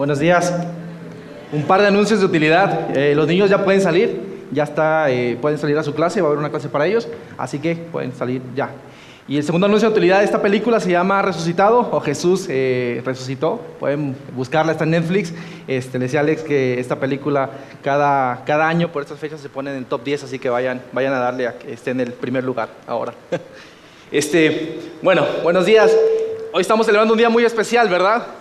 Buenos días. Un par de anuncios de utilidad. Eh, los niños ya pueden salir, ya está, eh, pueden salir a su clase, va a haber una clase para ellos, así que pueden salir ya. Y el segundo anuncio de utilidad de esta película se llama Resucitado o Jesús eh, resucitó. Pueden buscarla, está en Netflix. Este, le decía Alex que esta película cada, cada año por estas fechas se pone en el top 10, así que vayan, vayan a darle a que esté en el primer lugar ahora. Este, bueno, buenos días. Hoy estamos celebrando un día muy especial, ¿verdad?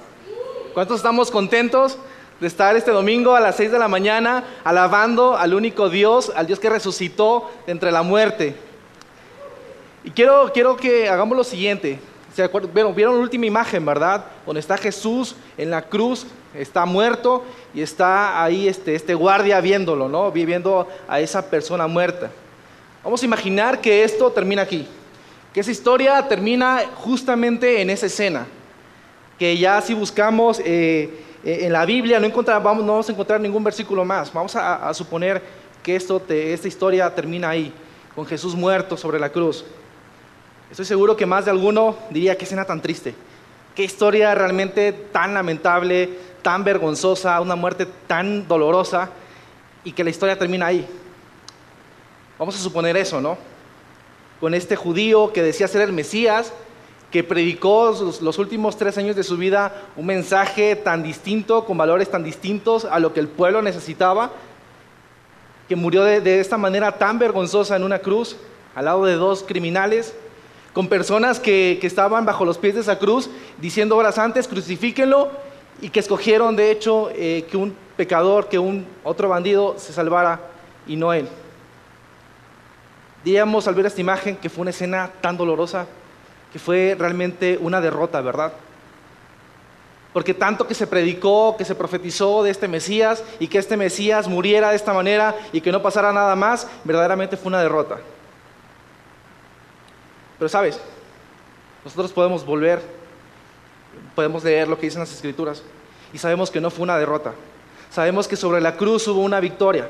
¿Cuántos estamos contentos de estar este domingo a las 6 de la mañana alabando al único Dios, al Dios que resucitó entre la muerte? Y quiero, quiero que hagamos lo siguiente. ¿Se vieron la última imagen, verdad? Donde está Jesús en la cruz, está muerto y está ahí este, este guardia viéndolo, ¿no? Viviendo a esa persona muerta. Vamos a imaginar que esto termina aquí, que esa historia termina justamente en esa escena que ya si buscamos eh, eh, en la Biblia no, vamos, no vamos a encontrar ningún versículo más. Vamos a, suponer que esto esta historia termina ahí, con Jesús muerto sobre la cruz. Estoy seguro que más de alguno diría qué escena tan triste, qué historia realmente tan lamentable, tan vergonzosa, una muerte tan dolorosa y que la historia termina ahí. Vamos a suponer eso, ¿no? Con este judío que decía ser el Mesías, que predicó los, últimos tres años de su vida un mensaje tan distinto, con valores tan distintos a lo que el pueblo necesitaba, que murió de, esta manera tan vergonzosa en una cruz, al lado de dos criminales, con personas que, estaban bajo los pies de esa cruz, diciendo horas antes, crucifíquenlo, y que escogieron de hecho eh, que un pecador, que un otro bandido se salvara y no él. Diríamos al ver esta imagen que fue una escena tan dolorosa, que fue realmente una derrota, ¿verdad? Porque tanto que se predicó, que se profetizó de este Mesías y que este Mesías muriera de esta manera y que no pasara nada más, verdaderamente fue una derrota. Pero sabes, nosotros podemos volver, podemos leer lo que dicen las escrituras y sabemos que no fue una derrota. Sabemos que sobre la cruz hubo una victoria.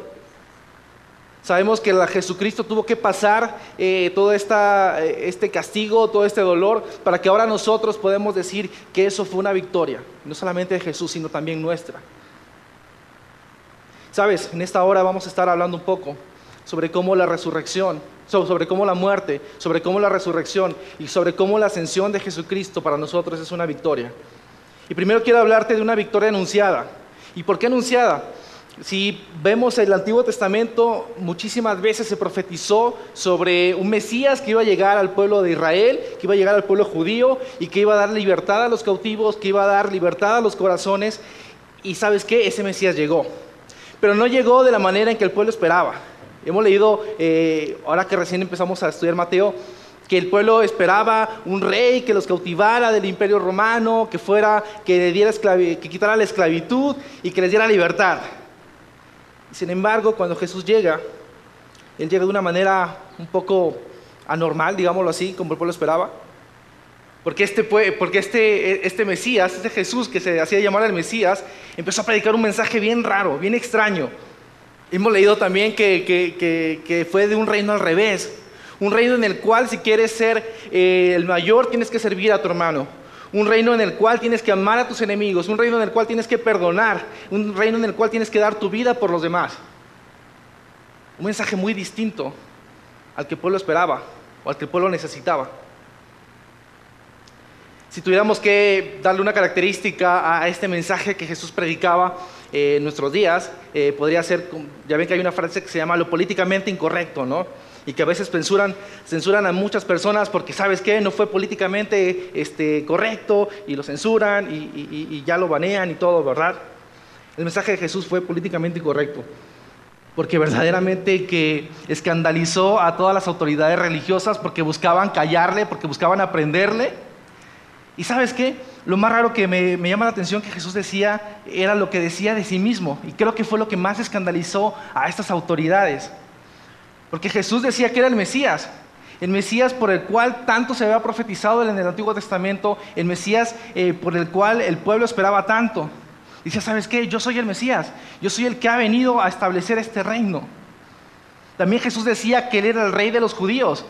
Sabemos que Jesucristo tuvo que pasar eh, todo eh, este castigo, todo este dolor, para que ahora nosotros podemos decir que eso fue una victoria, no solamente de Jesús, sino también nuestra. Sabes, en esta hora vamos a estar hablando un poco sobre cómo la resurrección, sobre cómo la muerte, sobre cómo la resurrección y sobre cómo la ascensión de Jesucristo para nosotros es una victoria. Y primero quiero hablarte de una victoria anunciada. ¿Y por qué anunciada? Si vemos el Antiguo Testamento, muchísimas veces se profetizó sobre un Mesías que iba a llegar al pueblo de Israel, que iba a llegar al pueblo judío y que iba a dar libertad a los cautivos, que iba a dar libertad a los corazones. Y sabes qué, ese Mesías llegó. Pero no llegó de la manera en que el pueblo esperaba. Hemos leído, eh, ahora que recién empezamos a estudiar Mateo, que el pueblo esperaba un rey que los cautivara del imperio romano, que fuera, que, diera que quitara la esclavitud y que les diera libertad. Sin embargo, cuando Jesús llega, Él llega de una manera un poco anormal, digámoslo así, como el pueblo esperaba. Porque este, porque este, este Mesías, este Jesús que se hacía llamar el Mesías, empezó a predicar un mensaje bien raro, bien extraño. Hemos leído también que, que, fue de un reino al revés. Un reino en el cual si quieres ser eh, el mayor tienes que servir a tu hermano un reino en el cual tienes que amar a tus enemigos, un reino en el cual tienes que perdonar, un reino en el cual tienes que dar tu vida por los demás. Un mensaje muy distinto al que el pueblo esperaba o al que el pueblo necesitaba. Si tuviéramos que darle una característica a este mensaje que Jesús predicaba eh, en nuestros días, eh, podría ser, ya ven que hay una frase que se llama lo políticamente incorrecto, ¿no? Y que a veces censuran, a muchas personas porque, ¿sabes qué? No fue políticamente este, correcto y lo censuran y, ya lo banean y todo, ¿verdad? El mensaje de Jesús fue políticamente incorrecto porque verdaderamente que escandalizó a todas las autoridades religiosas porque buscaban callarle, porque buscaban aprenderle. Y sabes qué? Lo más raro que me, me, llama la atención que Jesús decía era lo que decía de sí mismo. Y creo que fue lo que más escandalizó a estas autoridades. Porque Jesús decía que era el Mesías, el Mesías por el cual tanto se había profetizado en el Antiguo Testamento, el Mesías eh, por el cual el pueblo esperaba tanto. Dice, ¿sabes qué? Yo soy el Mesías, yo soy el que ha venido a establecer este reino. También Jesús decía que Él era el rey de los judíos.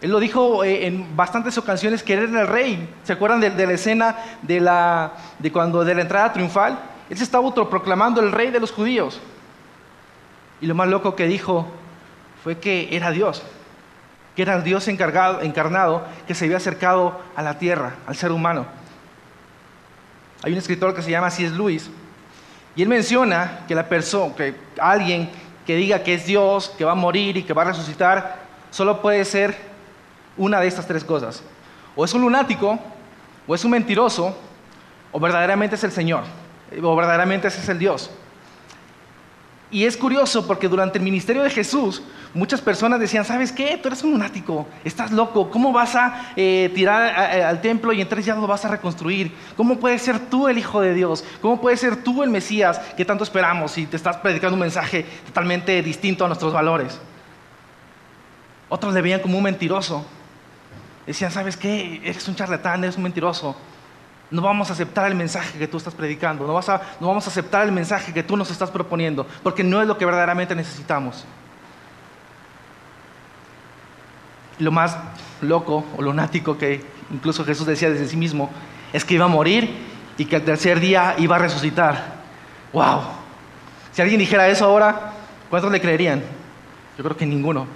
Él lo dijo eh, en bastantes ocasiones que Él era el rey. ¿Se acuerdan de, la escena de, la, de cuando de la entrada triunfal? Él se estaba autoproclamando el rey de los judíos. Y lo más loco que dijo fue que era Dios, que era Dios encargado, encarnado que se había acercado a la tierra, al ser humano. Hay un escritor que se llama C.S. Lewis, y él menciona que la persona, que alguien que diga que es Dios, que va a morir y que va a resucitar, solo puede ser una de estas tres cosas. O es un lunático, o es un mentiroso, o verdaderamente es el Señor, o verdaderamente es el Dios. Y es curioso porque durante el ministerio de Jesús muchas personas decían, ¿sabes qué? Tú eres un lunático, estás loco, ¿cómo vas a eh, tirar al templo y en tres días lo vas a reconstruir? ¿Cómo puedes ser tú el Hijo de Dios? ¿Cómo puedes ser tú el Mesías que tanto esperamos si te estás predicando un mensaje totalmente distinto a nuestros valores? Otros le veían como un mentiroso. Decían, ¿sabes qué? Eres un charlatán, eres un mentiroso no vamos a aceptar el mensaje que tú estás predicando, no, vamos a aceptar el mensaje que tú nos estás proponiendo, porque no es lo que verdaderamente necesitamos. Lo más loco o lunático que incluso Jesús decía desde sí mismo es que iba a morir y que al tercer día iba a resucitar. ¡Wow! Si alguien dijera eso ahora, ¿cuántos le creerían? Yo creo que ninguno.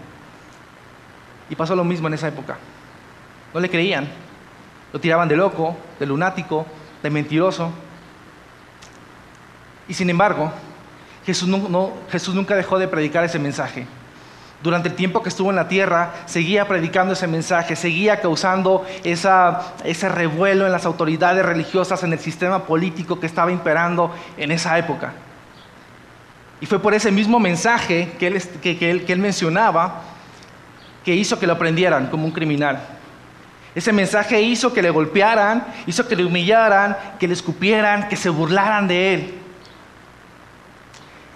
Y pasó lo mismo en esa época. No le creían. Lo tiraban de loco, de lunático, de mentiroso. Y sin embargo, Jesús, nunca dejó de predicar ese mensaje. Durante el tiempo que estuvo en la tierra, seguía predicando ese mensaje, seguía causando ese revuelo en las autoridades religiosas, en el sistema político que estaba imperando en esa época. Y fue por ese mismo mensaje que él, que él mencionaba que hizo que lo prendieran como un criminal. Ese mensaje hizo que le golpearan, hizo que le humillaran, que le escupieran, que se burlaran de él.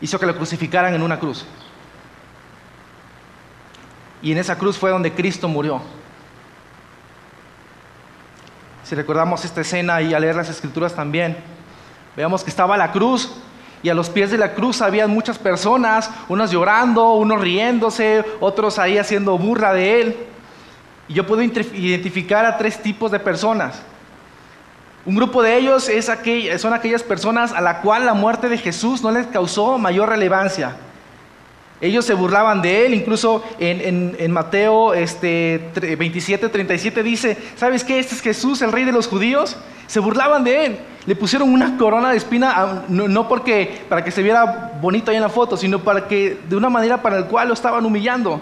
Hizo que lo crucificaran en una cruz. Y en esa cruz fue donde Cristo murió. Si recordamos esta escena y a leer las escrituras también, veamos que estaba la cruz y a los pies de la cruz había muchas personas, unos llorando, unos riéndose, otros ahí haciendo burla de él. Y yo puedo identificar a tres tipos de personas. Un grupo de ellos es son aquellas personas a la cual la muerte de Jesús no les causó mayor relevancia. Ellos se burlaban de él, incluso en, Mateo este, 27, 37 dice, ¿sabes qué? Este es Jesús, el rey de los judíos. Se burlaban de él. Le pusieron una corona de espina, no, no, porque para que se viera bonito ahí en la foto, sino para que de una manera para la cual lo estaban humillando.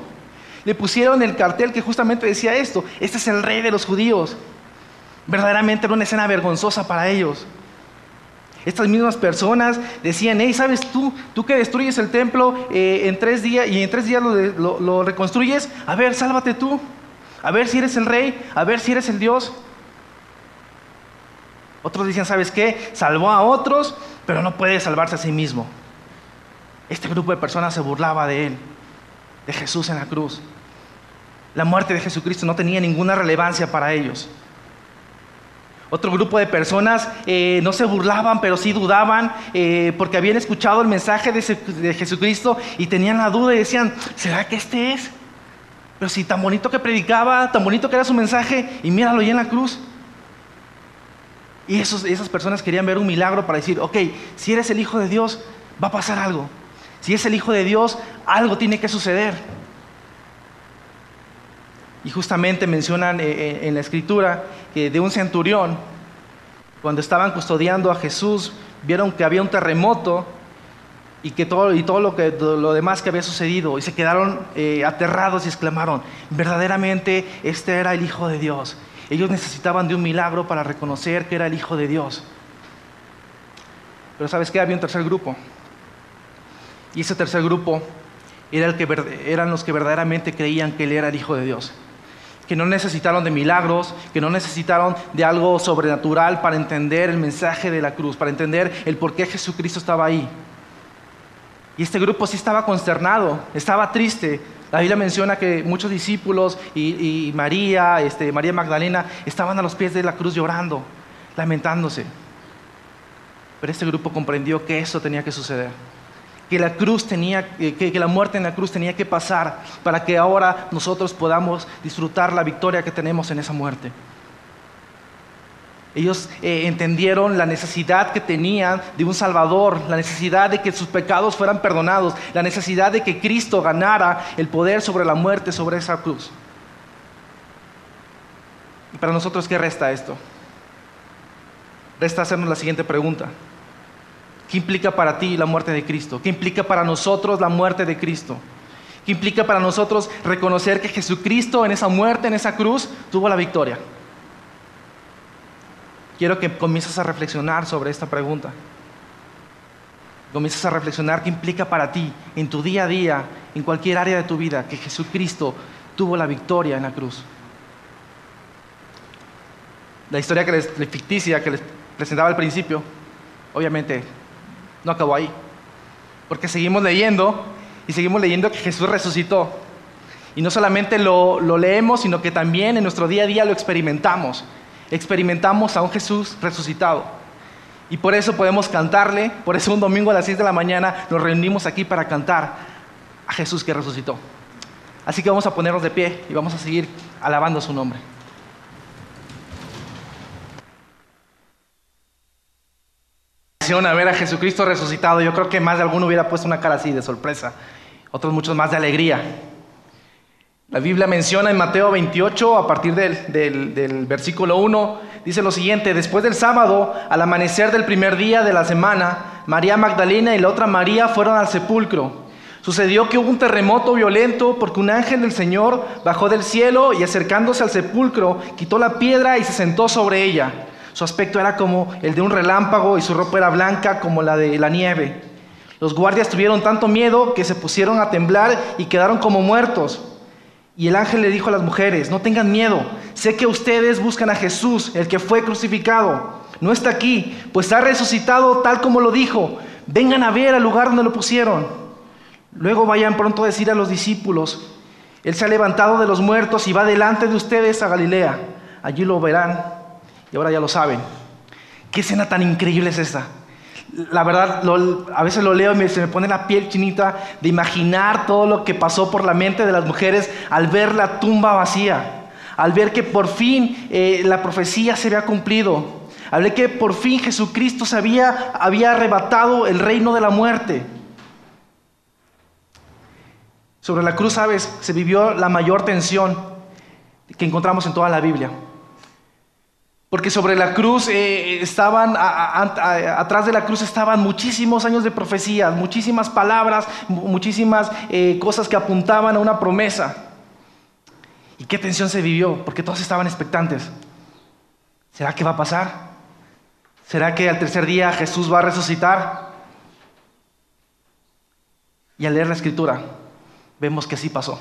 Le pusieron el cartel que justamente decía esto, este es el rey de los judíos. Verdaderamente era una escena vergonzosa para ellos. Estas mismas personas decían, hey, ¿sabes tú? Tú que destruyes el templo eh, en tres días y en tres días lo, lo reconstruyes, a ver, sálvate tú. A ver si eres el rey, a ver si eres el Dios. Otros decían, ¿sabes qué? Salvó a otros, pero no puede salvarse a sí mismo. Este grupo de personas se burlaba de él de Jesús en la cruz. La muerte de Jesucristo no tenía ninguna relevancia para ellos. Otro grupo de personas eh, no se burlaban, pero sí dudaban eh, porque habían escuchado el mensaje de, Jesucristo y tenían la duda y decían, ¿será que este es? Pero si tan bonito que predicaba, tan bonito que era su mensaje, y míralo ya en la cruz. Y esos, esas personas querían ver un milagro para decir, ok, si eres el Hijo de Dios, va a pasar algo. Si es el Hijo de Dios, algo tiene que suceder. Y justamente mencionan eh, eh, en la escritura que de un centurión, cuando estaban custodiando a Jesús, vieron que había un terremoto y que todo, y todo lo, que, demás que había sucedido, y se quedaron eh, aterrados y exclamaron, verdaderamente este era el Hijo de Dios. Ellos necesitaban de un milagro para reconocer que era el Hijo de Dios. Pero ¿sabes qué? Había un tercer grupo. Y ese tercer grupo era el que, eran los que verdaderamente creían que Él era el Hijo de Dios. Que no necesitaron de milagros, que no necesitaron de algo sobrenatural para entender el mensaje de la cruz, para entender el por qué Jesucristo estaba ahí. Y este grupo sí estaba consternado, estaba triste. La Biblia menciona que muchos discípulos y, María, este, María Magdalena, estaban a los pies de la cruz llorando, lamentándose. Pero este grupo comprendió que eso tenía que suceder que la cruz tenía, que, la muerte en la cruz tenía que pasar para que ahora nosotros podamos disfrutar la victoria que tenemos en esa muerte. Ellos eh, entendieron la necesidad que tenían de un Salvador, la necesidad de que sus pecados fueran perdonados, la necesidad de que Cristo ganara el poder sobre la muerte, sobre esa cruz. ¿Y para nosotros qué resta esto? Resta hacernos la siguiente pregunta. ¿Qué implica para ti la muerte de Cristo? ¿Qué implica para nosotros la muerte de Cristo? ¿Qué implica para nosotros reconocer que Jesucristo en esa muerte, en esa cruz, tuvo la victoria? quiero que comiences a reflexionar sobre esta pregunta. Comiences a reflexionar qué implica para ti, en tu día a día, en cualquier área de tu vida, que Jesucristo tuvo la victoria en la cruz. La historia que les, ficticia que les presentaba al principio, obviamente no acabó ahí. Porque seguimos leyendo y seguimos leyendo que Jesús resucitó. Y no solamente lo, lo leemos, sino que también en nuestro día a día lo experimentamos experimentamos a un Jesús resucitado. Y por eso podemos cantarle, por eso un domingo a las 6 de la mañana nos reunimos aquí para cantar a Jesús que resucitó. Así que vamos a ponernos de pie y vamos a seguir alabando su nombre. A ver a Jesucristo resucitado, yo creo que más de alguno hubiera puesto una cara así de sorpresa, otros muchos más de alegría. La Biblia menciona en Mateo 28, a partir del, versículo 1, dice lo siguiente, después del sábado, al amanecer del primer día de la semana, María Magdalena y la otra María fueron al sepulcro. Sucedió que hubo un terremoto violento porque un ángel del Señor bajó del cielo y acercándose al sepulcro, quitó la piedra y se sentó sobre ella. Su aspecto era como el de un relámpago y su ropa era blanca como la de la nieve. Los guardias tuvieron tanto miedo que se pusieron a temblar y quedaron como muertos. Y el ángel le dijo a las mujeres, no tengan miedo, sé que ustedes buscan a Jesús, el que fue crucificado. No está aquí, pues ha resucitado tal como lo dijo. Vengan a ver al lugar donde lo pusieron. Luego vayan pronto a decir a los discípulos, Él se ha levantado de los muertos y va delante de ustedes a Galilea. Allí lo verán y ahora ya lo saben. ¿Qué escena tan increíble es esta? La verdad, a veces lo leo y se me pone la piel chinita de imaginar todo lo que pasó por la mente de las mujeres al ver la tumba vacía, al ver que por fin eh, la profecía se había cumplido, al ver que por fin Jesucristo se había, había arrebatado el reino de la muerte. Sobre la cruz, sabes, se vivió la mayor tensión que encontramos en toda la Biblia. Porque sobre la cruz eh, estaban, atrás de la cruz estaban muchísimos años de profecías, muchísimas palabras, muchísimas eh, cosas que apuntaban a una promesa. ¿Y qué tensión se vivió? Porque todos estaban expectantes. ¿Será que va a pasar? ¿Será que al tercer día Jesús va a resucitar? Y al leer la escritura, vemos que sí pasó.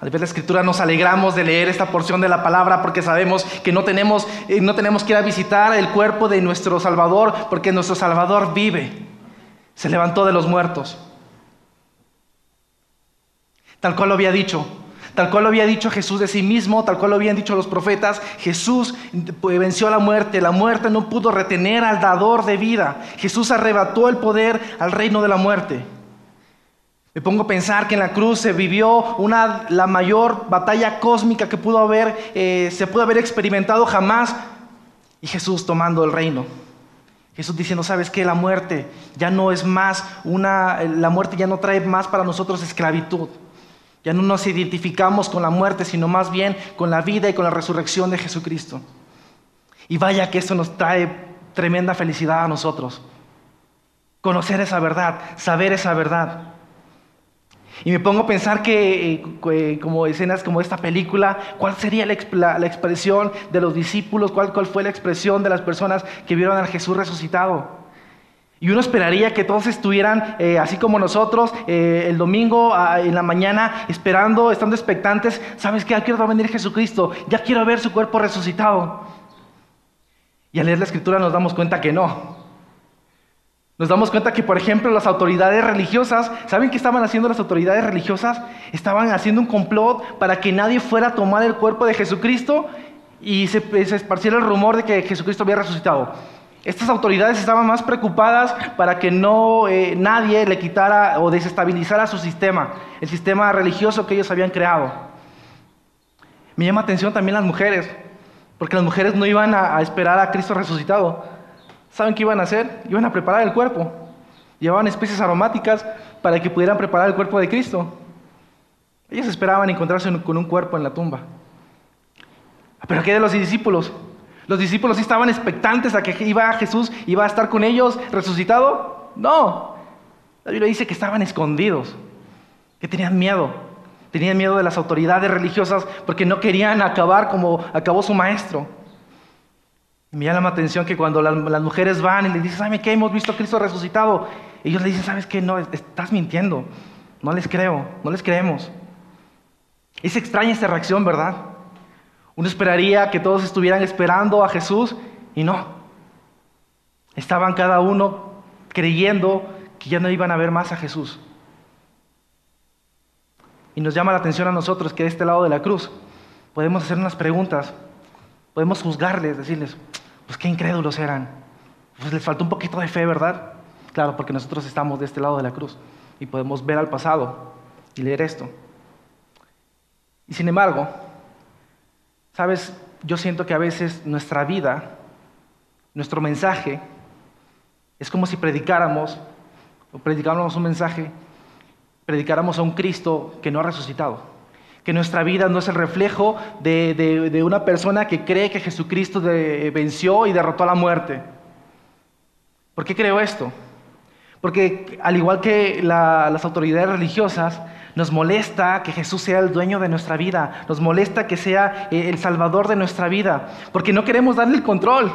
Al ver la escritura nos alegramos de leer esta porción de la palabra porque sabemos que no tenemos, eh, no tenemos que ir a visitar el cuerpo de nuestro Salvador porque nuestro Salvador vive. Se levantó de los muertos. Tal cual lo había dicho. Tal cual lo había dicho Jesús de sí mismo, tal cual lo habían dicho los profetas, Jesús pues, venció la muerte, la muerte no pudo retener al dador de vida, Jesús arrebató el poder al reino de la muerte. Me pongo a pensar que en la cruz se vivió una, la mayor batalla cósmica que pudo haber, eh, se pudo haber experimentado jamás. Y Jesús tomando el reino. Jesús diciendo, ¿sabes qué? La muerte ya no es más una, la muerte ya no trae más para nosotros esclavitud. Ya no nos identificamos con la muerte, sino más bien con la vida y con la resurrección de Jesucristo. Y vaya que esto nos trae tremenda felicidad a nosotros. Conocer esa verdad, saber esa verdad. Y me pongo a pensar que, eh, eh, como escenas como esta película, ¿cuál sería la, expresión de los discípulos? ¿Cuál, ¿Cuál, fue la expresión de las personas que vieron a Jesús resucitado? Y uno esperaría que todos estuvieran, eh, así como nosotros, el domingo en la mañana, esperando, estando expectantes. ¿Sabes qué? Ya quiero venir Jesucristo, ya quiero ver su cuerpo resucitado. Y al leer la escritura nos damos cuenta que no. Nos damos cuenta que, por ejemplo, las autoridades religiosas, ¿saben qué estaban haciendo las autoridades religiosas? Estaban haciendo un complot para que nadie fuera a tomar el cuerpo de Jesucristo y se, esparciera el rumor de que Jesucristo había resucitado. Estas autoridades estaban más preocupadas para que no eh, nadie le quitara o desestabilizara su sistema, el sistema religioso que ellos habían creado. Me llama atención también las mujeres. Porque las mujeres no iban a, esperar a Cristo resucitado. ¿Saben qué iban a hacer? Iban a preparar el cuerpo. Llevaban especies aromáticas para que pudieran preparar el cuerpo de Cristo. Ellos esperaban encontrarse con un cuerpo en la tumba. Pero ¿qué de los discípulos? Los discípulos estaban expectantes a que iba Jesús, iba a estar con ellos resucitado. No. La Biblia dice que estaban escondidos, que tenían miedo. Tenían miedo de las autoridades religiosas porque no querían acabar como acabó su maestro. Me llama la atención que cuando las, mujeres van y le dicen, ¿sabe qué? Hemos visto a Cristo resucitado. Ellos le dicen, ¿sabes qué? No, estás mintiendo. No les creo, no les creemos. Es extraña esta reacción, ¿verdad? Uno esperaría que todos estuvieran esperando a Jesús y no. Estaban cada uno creyendo que ya no iban a ver más a Jesús. Y nos llama la atención a nosotros que de este lado de la cruz podemos hacer unas preguntas, podemos juzgarles, decirles, pues qué incrédulos eran. Pues les faltó un poquito de fe, ¿verdad? Claro, porque nosotros estamos de este lado de la cruz y podemos ver al pasado y leer esto. Y sin embargo, Sabes, yo siento que a veces nuestra vida, nuestro mensaje, es como si predicáramos, o predicáramos un mensaje, predicáramos a un Cristo que no ha resucitado. Que nuestra vida no es el reflejo de, una persona que cree que Jesucristo venció y derrotó a la muerte. ¿Por qué creo esto? Porque al igual que las autoridades religiosas, nos molesta que Jesús sea el dueño de nuestra vida. Nos molesta que sea eh, el salvador de nuestra vida. Porque no queremos darle el control.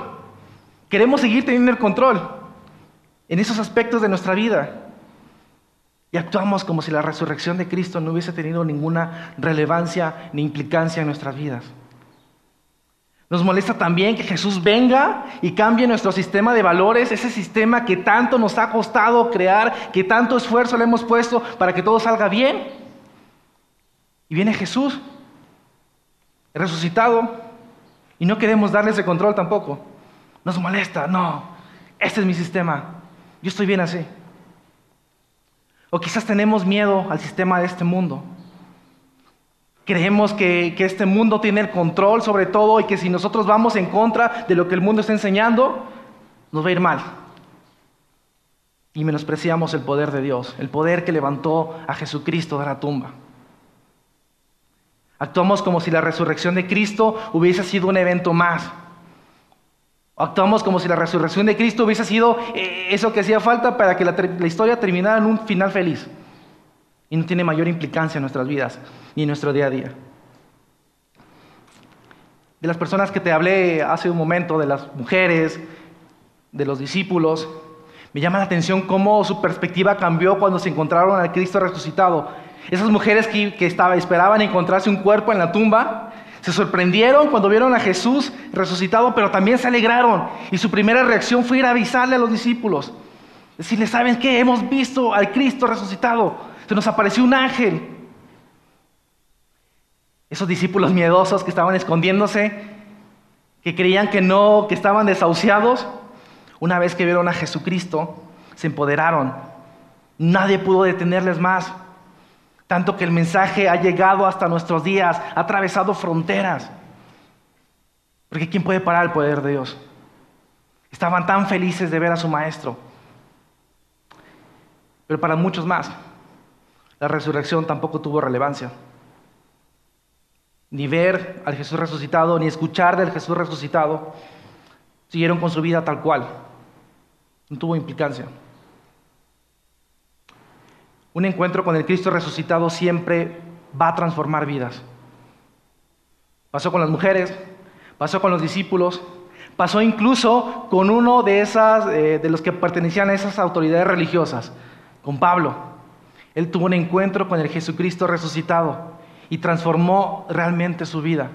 Queremos seguir teniendo el control en esos aspectos de nuestra vida. Y actuamos como si la resurrección de Cristo no hubiese tenido ninguna relevancia ni implicancia en nuestras vidas. Nos molesta también que Jesús venga y cambie nuestro sistema de valores, ese sistema que tanto nos ha costado crear, que tanto esfuerzo le hemos puesto para que todo salga bien. Y viene Jesús, resucitado, y no queremos darle ese control tampoco. Nos molesta, no, este es mi sistema, yo estoy bien así. O quizás tenemos miedo al sistema de este mundo. Creemos que, este mundo tiene el control sobre todo y que si nosotros vamos en contra de lo que el mundo está enseñando, nos va a ir mal. Y menospreciamos el poder de Dios, el poder que levantó a Jesucristo de la tumba. Actuamos como si la resurrección de Cristo hubiese sido un evento más. Actuamos como si la resurrección de Cristo hubiese sido eh, eso que hacía falta para que la historia terminara en un final feliz y no tiene mayor implicancia en nuestras vidas ni en nuestro día a día. De las personas que te hablé hace un momento, de las mujeres, de los discípulos, me llama la atención cómo su perspectiva cambió cuando se encontraron al Cristo resucitado. Esas mujeres que, que esperaban encontrarse un cuerpo en la tumba, se sorprendieron cuando vieron a Jesús resucitado, pero también se alegraron. Y su primera reacción fue ir a avisarle a los discípulos. Decirles, ¿saben qué? Hemos visto al Cristo resucitado. Se nos apareció un ángel. Esos discípulos miedosos que estaban escondiéndose, que creían que no, que estaban desahuciados, una vez que vieron a Jesucristo, se empoderaron. Nadie pudo detenerles más. Tanto que el mensaje ha llegado hasta nuestros días, ha atravesado fronteras. Porque ¿quién puede parar el poder de Dios? Estaban tan felices de ver a su maestro. Pero para muchos más, la resurrección tampoco tuvo relevancia. Ni ver al Jesús resucitado, ni escuchar del Jesús resucitado, siguieron con su vida tal cual. No tuvo implicancia. Un encuentro con el Cristo resucitado siempre va a transformar vidas. Pasó con las mujeres, pasó con los discípulos, pasó incluso con uno de, esas, eh, de los que pertenecían a esas autoridades religiosas, con Pablo. Él tuvo un encuentro con el Jesucristo resucitado y transformó realmente su vida.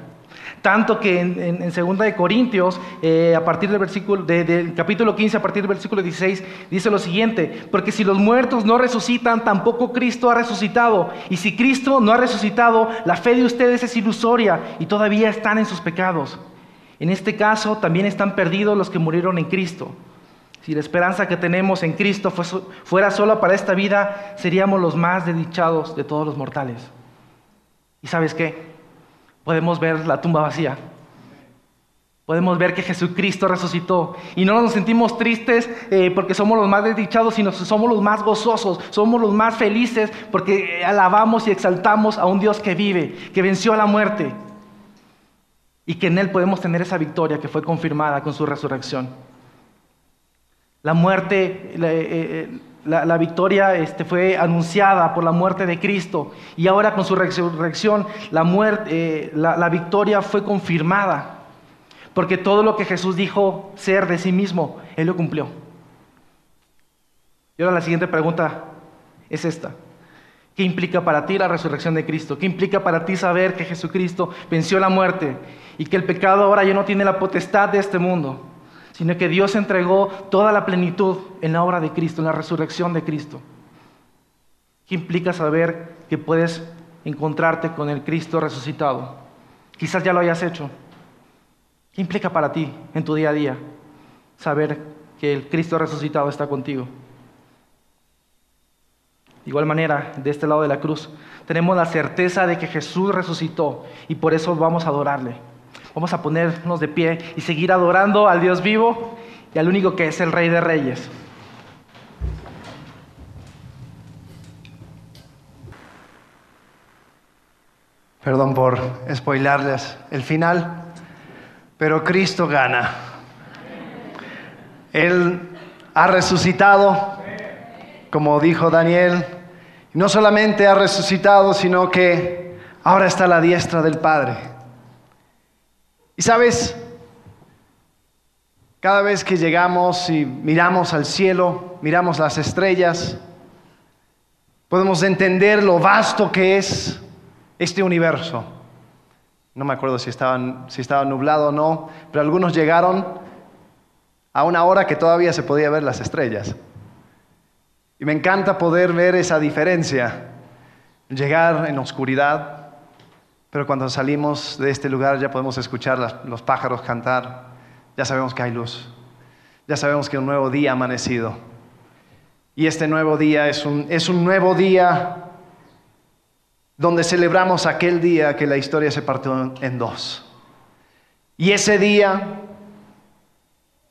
Tanto que en, en, 2 de Corintios, eh, a partir del versículo, del capítulo 15, a partir del versículo 16, dice lo siguiente, porque si los muertos no resucitan, tampoco Cristo ha resucitado. Y si Cristo no ha resucitado, la fe de ustedes es ilusoria y todavía están en sus pecados. En este caso, también están perdidos los que murieron en Cristo. Si la esperanza que tenemos en Cristo fuera solo para esta vida, seríamos los más desdichados de todos los mortales. ¿Y sabes qué? Podemos ver la tumba vacía. podemos ver que Jesucristo resucitó. Y no nos sentimos tristes eh, porque somos los más desdichados, sino somos los más gozosos, somos los más felices porque alabamos y exaltamos a un Dios que vive, que venció a la muerte. Y que en Él podemos tener esa victoria que fue confirmada con su resurrección. La muerte, la, eh, eh, victoria este, fue anunciada por la muerte de Cristo. Y ahora con su resurrección, la, muerte, la victoria fue confirmada. Porque todo lo que Jesús dijo ser de sí mismo, Él lo cumplió. Y ahora la siguiente pregunta es esta. ¿Qué implica para ti la resurrección de Cristo? ¿Qué implica para ti saber que Jesucristo venció la muerte y que el pecado ahora ya no tiene la potestad de este mundo, sino que Dios entregó toda la plenitud en la obra de Cristo, en la resurrección de Cristo? ¿Qué implica saber que puedes encontrarte con el Cristo resucitado? Quizás ya lo hayas hecho. ¿Qué implica para ti en tu día a día saber que el Cristo resucitado está contigo? De igual manera, de este lado de la cruz, tenemos la certeza de que Jesús resucitó y por eso vamos a adorarle. Vamos a ponernos de pie y seguir adorando al Dios vivo y al único que es el Rey de Reyes. Perdón por spoilarles el final pero Cristo gana. Él ha resucitado, como dijo Daniel, no solamente ha resucitado, sino que ahora está a la diestra del Padre. Y sabes, cada vez que llegamos y miramos al cielo, miramos las estrellas, podemos entender lo vasto que es este universo. No me acuerdo si estaban, si estaba nublado o no, pero algunos llegaron a una hora que todavía se podía ver las estrellas. Y me encanta poder ver esa diferencia, llegar en oscuridad, pero cuando salimos de este lugar ya podemos escuchar los pájaros cantar, ya sabemos que hay luz, ya sabemos que un nuevo día ha amanecido. Y este nuevo día es un, es un nuevo día donde celebramos aquel día que la historia se partió en dos. Y ese día,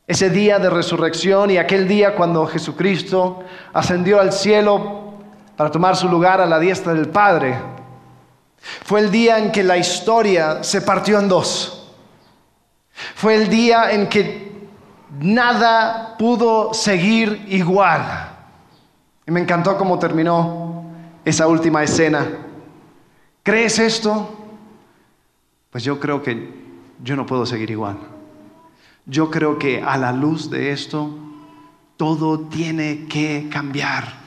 ese día de resurrección y aquel día cuando Jesucristo ascendió al cielo para tomar su lugar a la diestra del Padre, fue el día en que la historia se partió en dos. Fue el día en que nada pudo seguir igual. Y me encantó cómo terminó esa última escena. ¿Crees esto? Pues yo creo que yo no puedo seguir igual. Yo creo que a la luz de esto, todo tiene que cambiar.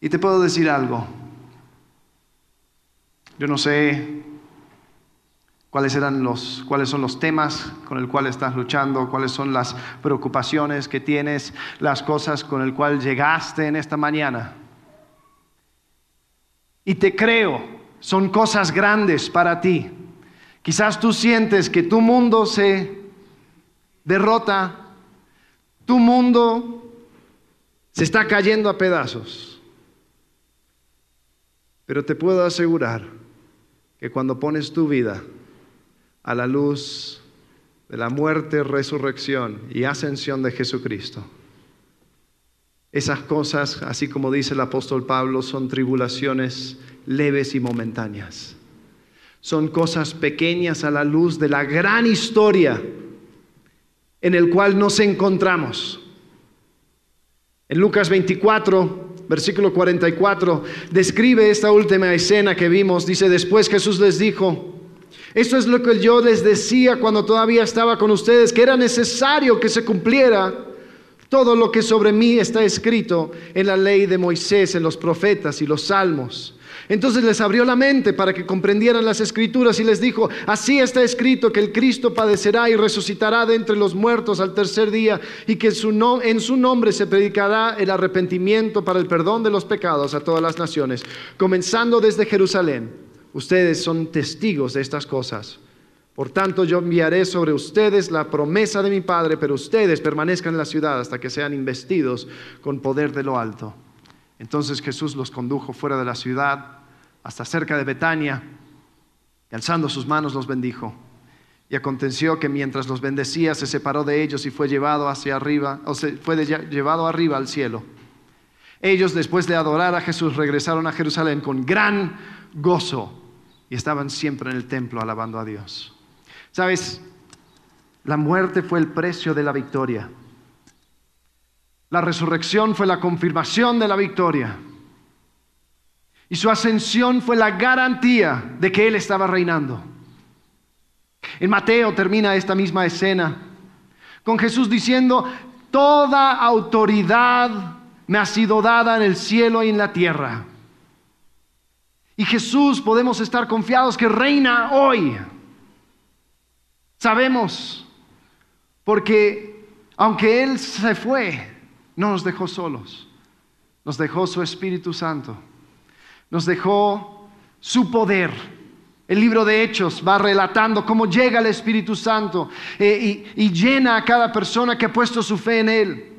Y te puedo decir algo. Yo no sé cuáles eran los cuáles son los temas con el cual estás luchando, cuáles son las preocupaciones que tienes, las cosas con el cual llegaste en esta mañana. Y te creo, son cosas grandes para ti. Quizás tú sientes que tu mundo se derrota, tu mundo se está cayendo a pedazos. Pero te puedo asegurar que cuando pones tu vida a la luz de la muerte, resurrección y ascensión de Jesucristo, esas cosas, así como dice el apóstol Pablo, son tribulaciones leves y momentáneas. Son cosas pequeñas a la luz de la gran historia en el cual nos encontramos. En Lucas 24, versículo 44, describe esta última escena que vimos. Dice, después Jesús les dijo, esto es lo que yo les decía cuando todavía estaba con ustedes, que era necesario que se cumpliera todo lo que sobre mí está escrito en la ley de Moisés, en los profetas y los salmos. Entonces les abrió la mente para que comprendieran las escrituras y les dijo, así está escrito que el Cristo padecerá y resucitará de entre los muertos al tercer día y que en su nombre se predicará el arrepentimiento para el perdón de los pecados a todas las naciones, comenzando desde Jerusalén. Ustedes son testigos de estas cosas. Por tanto, yo enviaré sobre ustedes la promesa de mi Padre, pero ustedes permanezcan en la ciudad hasta que sean investidos con poder de lo alto. Entonces Jesús los condujo fuera de la ciudad hasta cerca de Betania Y alzando sus manos los bendijo. Y aconteció que mientras los bendecía, se separó de ellos y fue llevado hacia arriba, o se fue llevado arriba al cielo. Ellos, después de adorar a Jesús, regresaron a Jerusalén con gran gozo y estaban siempre en el templo alabando a Dios. Sabes, la muerte fue el precio de la victoria. La resurrección fue la confirmación de la victoria. Y su ascensión fue la garantía de que Él estaba reinando. En Mateo termina esta misma escena con Jesús diciendo, toda autoridad me ha sido dada en el cielo y en la tierra. Y Jesús podemos estar confiados que reina hoy. Sabemos, porque aunque Él se fue, no nos dejó solos. Nos dejó su Espíritu Santo. Nos dejó su poder. El libro de Hechos va relatando cómo llega el Espíritu Santo eh, y, y llena a cada persona que ha puesto su fe en Él.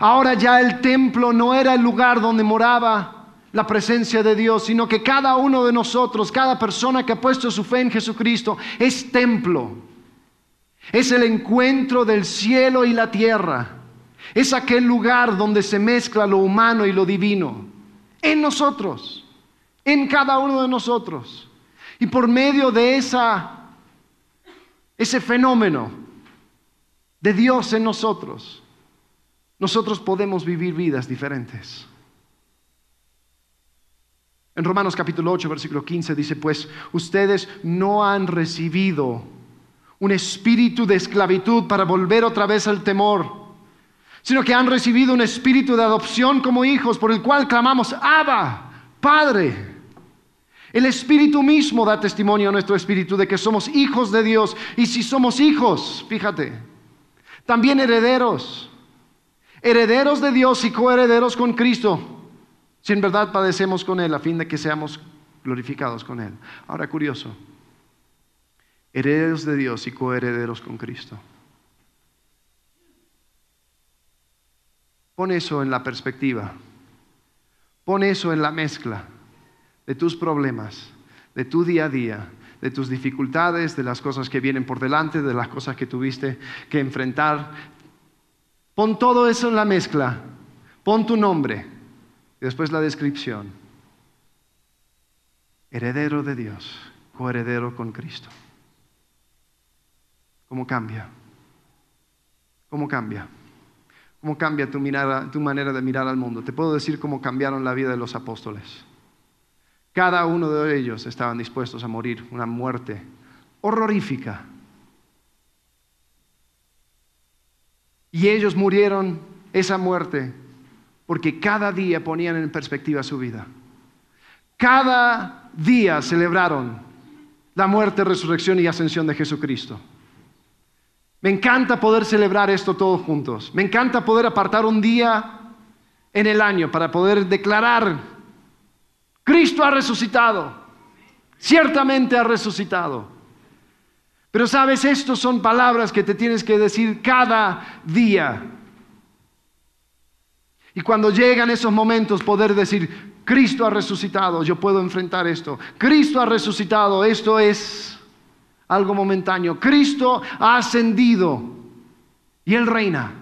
Ahora ya el templo no era el lugar donde moraba la presencia de Dios, sino que cada uno de nosotros, cada persona que ha puesto su fe en Jesucristo, es templo. Es el encuentro del cielo y la tierra. Es aquel lugar donde se mezcla lo humano y lo divino. En nosotros, en cada uno de nosotros. Y por medio de esa, ese fenómeno de Dios en nosotros, nosotros podemos vivir vidas diferentes. En Romanos capítulo 8, versículo 15 dice, pues ustedes no han recibido un espíritu de esclavitud para volver otra vez al temor, sino que han recibido un espíritu de adopción como hijos por el cual clamamos, Abba, Padre. El Espíritu mismo da testimonio a nuestro espíritu de que somos hijos de Dios. Y si somos hijos, fíjate, también herederos herederos de Dios y coherederos con Cristo, si en verdad padecemos con Él, a fin de que seamos glorificados con Él. Ahora, curioso, herederos de Dios y coherederos con Cristo. Pon eso en la perspectiva, pon eso en la mezcla de tus problemas, de tu día a día, de tus dificultades, de las cosas que vienen por delante, de las cosas que tuviste que enfrentar, Pon todo eso en la mezcla. Pon tu nombre y después la descripción. Heredero de Dios, coheredero con Cristo. ¿Cómo cambia? ¿Cómo cambia? ¿Cómo cambia tu, tu manera de mirar al mundo? Te puedo decir cómo cambiaron la vida de los apóstoles. Cada uno de ellos estaban dispuestos a morir una muerte horrorífica Y ellos murieron esa muerte porque cada día ponían en perspectiva su vida. Cada día celebraron la muerte, resurrección y ascensión de Jesucristo. Me encanta poder celebrar esto todos juntos. Me encanta poder apartar un día en el año para poder declarar, Cristo ha resucitado, ciertamente ha resucitado. Pero sabes, estos son palabras que te tienes que decir cada día. Y cuando llegan esos momentos, poder decir, Cristo ha resucitado, yo puedo enfrentar esto. Cristo ha resucitado, esto es algo momentáneo. Cristo ha ascendido y Él reina.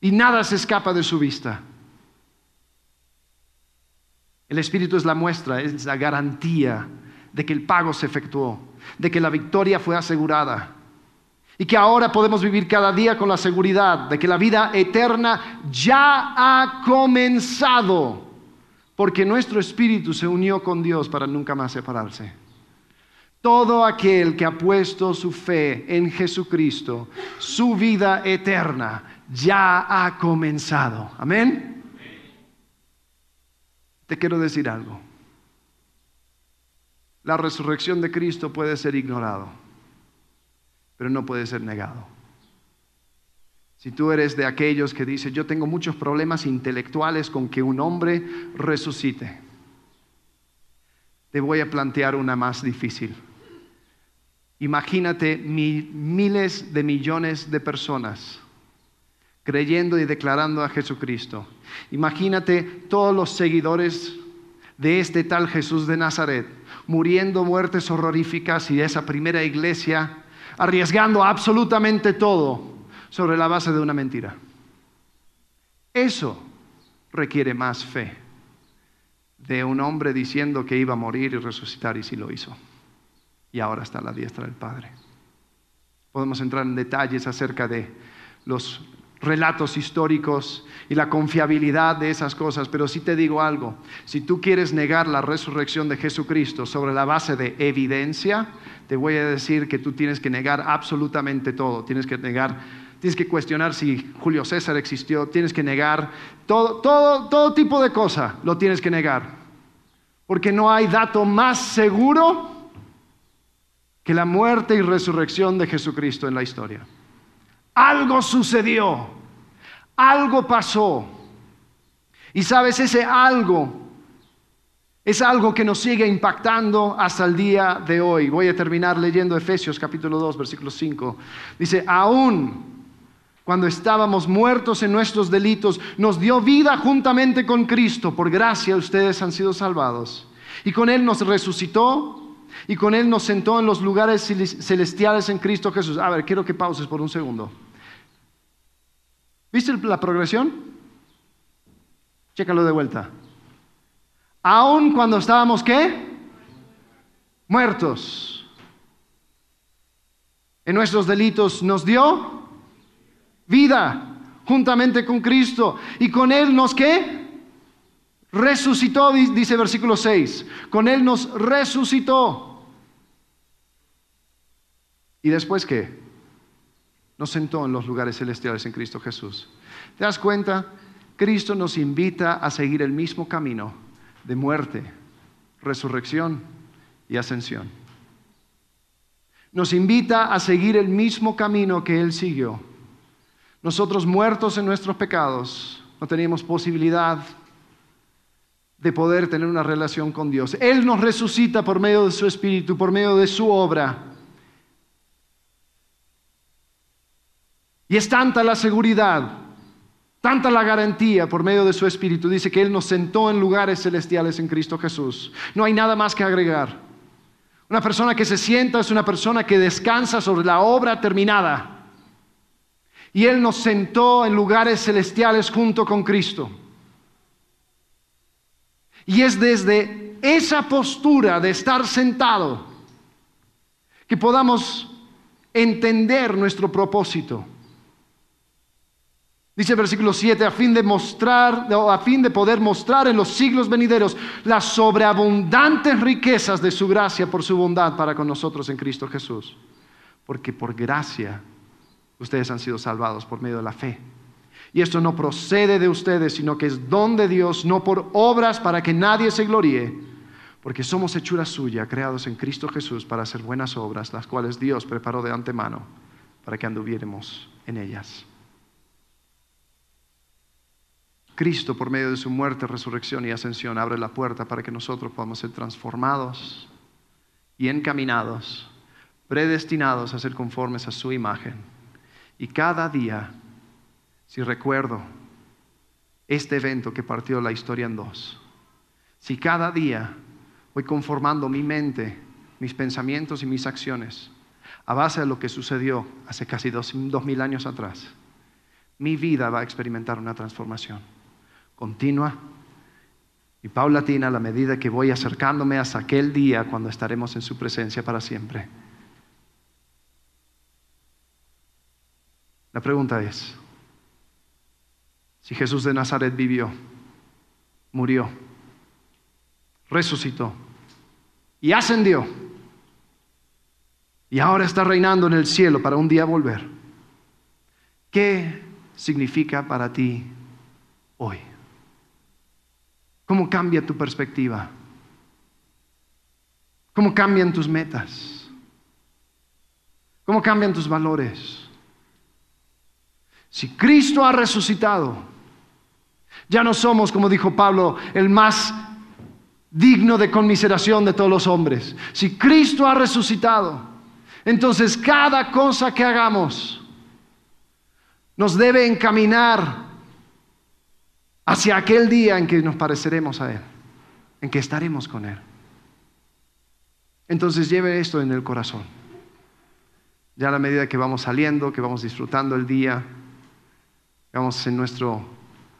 Y nada se escapa de su vista. El Espíritu es la muestra, es la garantía de que el pago se efectuó de que la victoria fue asegurada y que ahora podemos vivir cada día con la seguridad de que la vida eterna ya ha comenzado, porque nuestro espíritu se unió con Dios para nunca más separarse. Todo aquel que ha puesto su fe en Jesucristo, su vida eterna ya ha comenzado. Amén. Te quiero decir algo la resurrección de Cristo puede ser ignorado, pero no puede ser negado. Si tú eres de aquellos que dicen, yo tengo muchos problemas intelectuales con que un hombre resucite, te voy a plantear una más difícil. Imagínate miles de millones de personas creyendo y declarando a Jesucristo. Imagínate todos los seguidores de este tal Jesús de Nazaret, muriendo muertes horroríficas y de esa primera iglesia, arriesgando absolutamente todo sobre la base de una mentira. Eso requiere más fe de un hombre diciendo que iba a morir y resucitar y sí lo hizo. Y ahora está a la diestra del Padre. Podemos entrar en detalles acerca de los relatos históricos y la confiabilidad de esas cosas, pero sí te digo algo, si tú quieres negar la resurrección de Jesucristo sobre la base de evidencia, te voy a decir que tú tienes que negar absolutamente todo, tienes que negar, tienes que cuestionar si Julio César existió, tienes que negar todo, todo, todo tipo de cosa, lo tienes que negar, porque no hay dato más seguro que la muerte y resurrección de Jesucristo en la historia. Algo sucedió, algo pasó. Y sabes, ese algo es algo que nos sigue impactando hasta el día de hoy. Voy a terminar leyendo Efesios capítulo 2, versículo 5. Dice, aún cuando estábamos muertos en nuestros delitos, nos dio vida juntamente con Cristo. Por gracia ustedes han sido salvados. Y con Él nos resucitó y con Él nos sentó en los lugares celestiales en Cristo Jesús. A ver, quiero que pauses por un segundo. ¿Viste la progresión? Chécalo de vuelta. Aún cuando estábamos qué? Muertos. En nuestros delitos nos dio vida juntamente con Cristo. Y con Él nos qué? Resucitó, dice versículo 6. Con Él nos resucitó. ¿Y después qué? Nos sentó en los lugares celestiales en Cristo Jesús. ¿Te das cuenta? Cristo nos invita a seguir el mismo camino de muerte, resurrección y ascensión. Nos invita a seguir el mismo camino que Él siguió. Nosotros muertos en nuestros pecados, no teníamos posibilidad de poder tener una relación con Dios. Él nos resucita por medio de su Espíritu, por medio de su obra. Y es tanta la seguridad, tanta la garantía por medio de su Espíritu. Dice que Él nos sentó en lugares celestiales en Cristo Jesús. No hay nada más que agregar. Una persona que se sienta es una persona que descansa sobre la obra terminada. Y Él nos sentó en lugares celestiales junto con Cristo. Y es desde esa postura de estar sentado que podamos entender nuestro propósito. Dice el versículo 7, a fin de mostrar, a fin de poder mostrar en los siglos venideros las sobreabundantes riquezas de su gracia por su bondad para con nosotros en Cristo Jesús. Porque por gracia ustedes han sido salvados por medio de la fe. Y esto no procede de ustedes, sino que es don de Dios, no por obras para que nadie se gloríe, porque somos hechura suya, creados en Cristo Jesús para hacer buenas obras, las cuales Dios preparó de antemano para que anduviéramos en ellas. Cristo, por medio de su muerte, resurrección y ascensión, abre la puerta para que nosotros podamos ser transformados y encaminados, predestinados a ser conformes a su imagen. Y cada día si recuerdo este evento que partió la historia en dos, si cada día voy conformando mi mente, mis pensamientos y mis acciones a base de lo que sucedió hace casi dos, mil años atrás, mi vida va a experimentar una transformación continua y paulatina a la medida que voy acercándome hasta aquel día cuando estaremos en su presencia para siempre. La pregunta es, si Jesús de Nazaret vivió, murió, resucitó y ascendió, y ahora está reinando en el cielo para un día volver, ¿qué significa para ti hoy? ¿Cómo cambia tu perspectiva? ¿Cómo cambian tus metas? ¿Cómo cambian tus valores? Si Cristo ha resucitado, ya no somos, como dijo Pablo, el más digno de conmiseración de todos los hombres. Si Cristo ha resucitado, entonces cada cosa que hagamos nos debe encaminar hacia aquel día en que nos pareceremos a Él. en que estaremos con Él. Entonces lleve esto en el corazón. Ya a la medida que vamos saliendo, que vamos disfrutando el día, vamos en nuestro,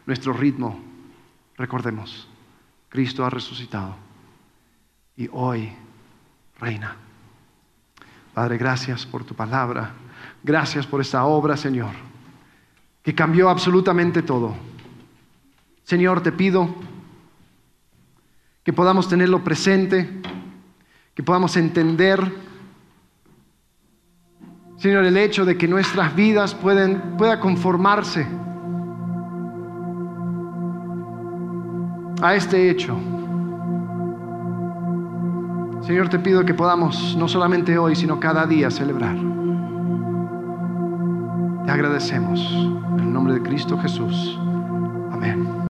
nuestro ritmo, recordemos, Cristo ha resucitado y hoy reina. Padre, gracias por tu palabra. Gracias por esta obra, Señor, que cambió absolutamente todo. Señor, te pido que podamos tenerlo presente, que podamos entender, Señor, el hecho de que nuestras vidas pueden, pueda conformarse a este hecho. Señor, te pido que podamos, no solamente hoy, sino cada día, celebrar. Te agradecemos. En el nombre de Cristo Jesús. Amén.